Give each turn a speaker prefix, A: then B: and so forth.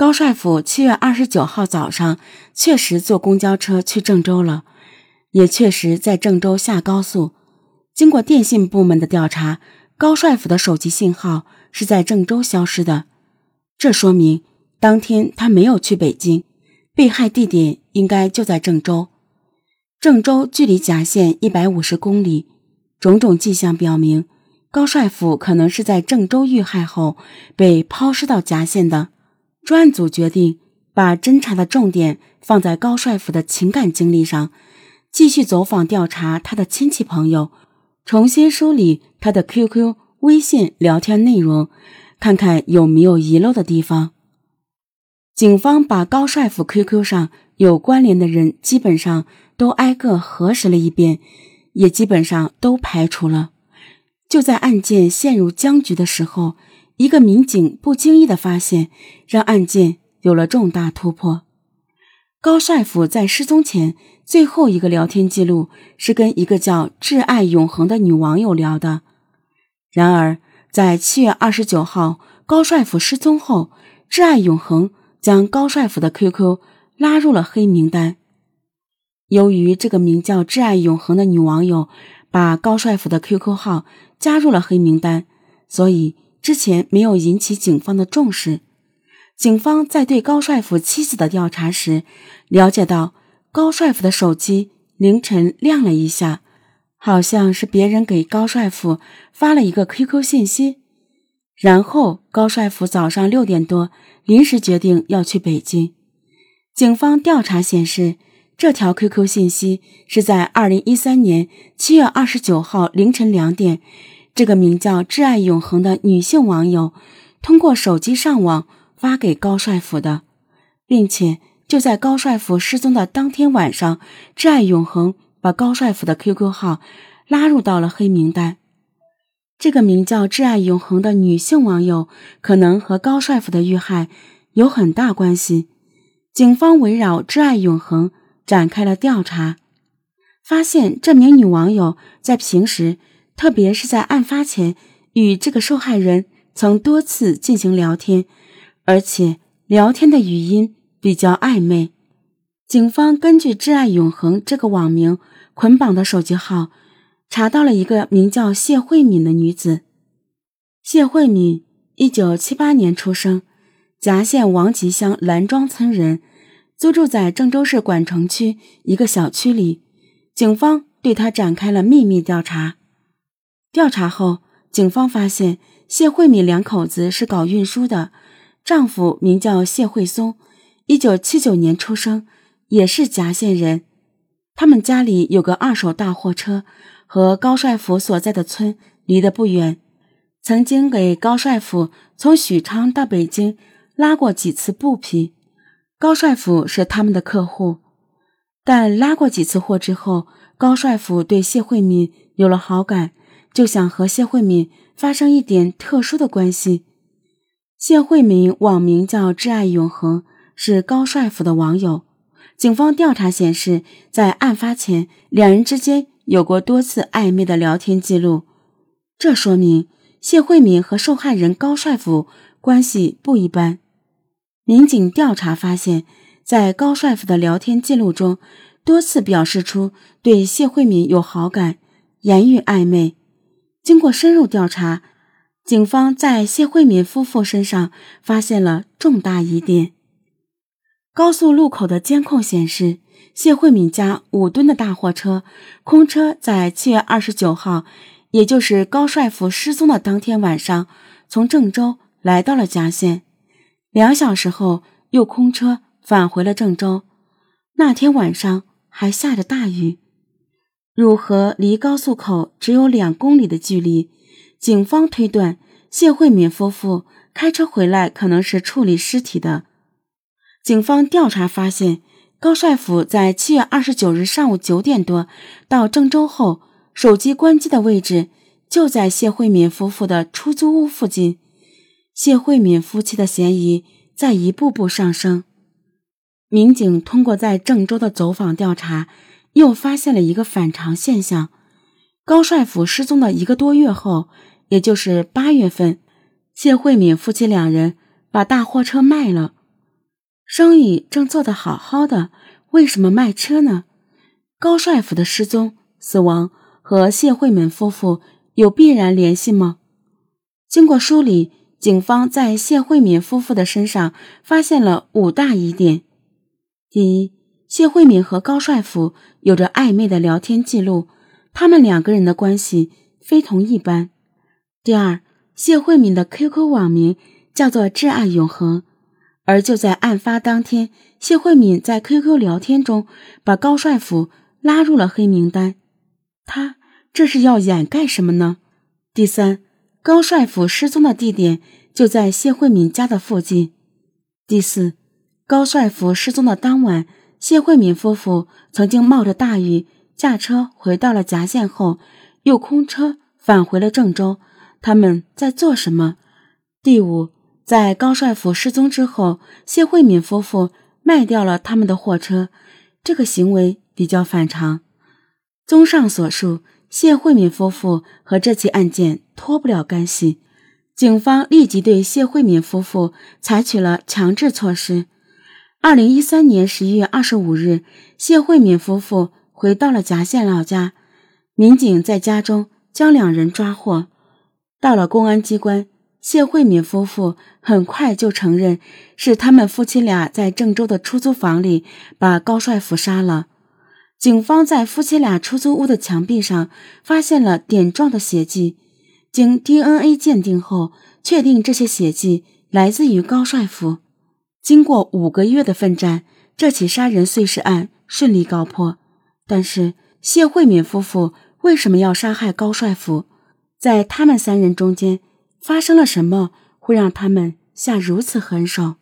A: 高帅府七月二十九号早上确实坐公交车去郑州了，也确实在郑州下高速。经过电信部门的调查，高帅府的手机信号是在郑州消失的，这说明当天他没有去北京，被害地点应该就在郑州。郑州距离郏县一百五十公里，种种迹象表明，高帅府可能是在郑州遇害后被抛尸到郏县的。专案组决定把侦查的重点放在高帅府的情感经历上，继续走访调查他的亲戚朋友，重新梳理他的 QQ、微信聊天内容，看看有没有遗漏的地方。警方把高帅府 QQ 上有关联的人基本上都挨个核实了一遍，也基本上都排除了。就在案件陷入僵局的时候。一个民警不经意的发现，让案件有了重大突破。高帅府在失踪前最后一个聊天记录是跟一个叫“挚爱永恒”的女网友聊的。然而，在七月二十九号高帅府失踪后，“挚爱永恒”将高帅府的 QQ 拉入了黑名单。由于这个名叫“挚爱永恒”的女网友把高帅府的 QQ 号加入了黑名单，所以。之前没有引起警方的重视。警方在对高帅府妻子的调查时，了解到高帅府的手机凌晨亮了一下，好像是别人给高帅府发了一个 QQ 信息。然后高帅府早上六点多临时决定要去北京。警方调查显示，这条 QQ 信息是在二零一三年七月二十九号凌晨两点。这个名叫“挚爱永恒”的女性网友，通过手机上网发给高帅府的，并且就在高帅府失踪的当天晚上，“挚爱永恒”把高帅府的 QQ 号拉入到了黑名单。这个名叫“挚爱永恒”的女性网友，可能和高帅府的遇害有很大关系。警方围绕“挚爱永恒”展开了调查，发现这名女网友在平时。特别是在案发前，与这个受害人曾多次进行聊天，而且聊天的语音比较暧昧。警方根据“挚爱永恒”这个网名捆绑的手机号，查到了一个名叫谢慧敏的女子。谢慧敏，一九七八年出生，夹县王集乡兰庄村人，租住在郑州市管城区一个小区里。警方对她展开了秘密调查。调查后，警方发现谢慧敏两口子是搞运输的，丈夫名叫谢慧松，一九七九年出生，也是夹县人。他们家里有个二手大货车，和高帅府所在的村离得不远，曾经给高帅府从许昌到北京拉过几次布匹。高帅府是他们的客户，但拉过几次货之后，高帅府对谢慧敏有了好感。就想和谢慧敏发生一点特殊的关系。谢慧敏网名叫“挚爱永恒”，是高帅府的网友。警方调查显示，在案发前，两人之间有过多次暧昧的聊天记录，这说明谢慧敏和受害人高帅府关系不一般。民警调查发现，在高帅府的聊天记录中，多次表示出对谢慧敏有好感，言语暧昧。经过深入调查，警方在谢慧敏夫妇身上发现了重大疑点。高速路口的监控显示，谢慧敏家五吨的大货车空车在七月二十九号，也就是高帅富失踪的当天晚上，从郑州来到了嘉县，两小时后又空车返回了郑州。那天晚上还下着大雨。汝河离高速口只有两公里的距离，警方推断谢慧敏夫妇开车回来可能是处理尸体的。警方调查发现，高帅府在七月二十九日上午九点多到郑州后，手机关机的位置就在谢慧敏夫妇的出租屋附近。谢慧敏夫妻的嫌疑在一步步上升。民警通过在郑州的走访调查。又发现了一个反常现象：高帅府失踪的一个多月后，也就是八月份，谢慧敏夫妻两人把大货车卖了。生意正做得好好的，为什么卖车呢？高帅府的失踪、死亡和谢慧敏夫妇有必然联系吗？经过梳理，警方在谢慧敏夫妇的身上发现了五大疑点：第一，谢慧敏和高帅府有着暧昧的聊天记录，他们两个人的关系非同一般；第二，谢慧敏的 QQ 网名叫做“挚爱永恒”，而就在案发当天，谢慧敏在 QQ 聊天中把高帅府拉入了黑名单。他这是要掩盖什么呢？第三，高帅府失踪的地点就在谢慧敏家的附近。第四，高帅府失踪的当晚，谢慧敏夫妇曾经冒着大雨驾车回到了夹县后，又空车返回了郑州。他们在做什么？第五，在高帅府失踪之后，谢慧敏夫妇卖掉了他们的货车，这个行为比较反常。综上所述，谢慧敏夫妇和这起案件脱不了干系。警方立即对谢慧敏夫妇采取了强制措施。二零一三年十一月二十五日，谢慧敏夫妇回到了夹县老家，民警在家中将两人抓获。到了公安机关，谢慧敏夫妇很快就承认是他们夫妻俩在郑州的出租房里把高帅府杀了。警方在夫妻俩出租屋的墙壁上发现了点状的血迹，经 DNA 鉴定后，确定这些血迹来自于高帅府。经过五个月的奋战，这起杀人碎尸案顺利告破。但是，谢慧敏夫妇为什么要杀害高帅府？在他们三人中间发生了什么，会让他们下如此狠手？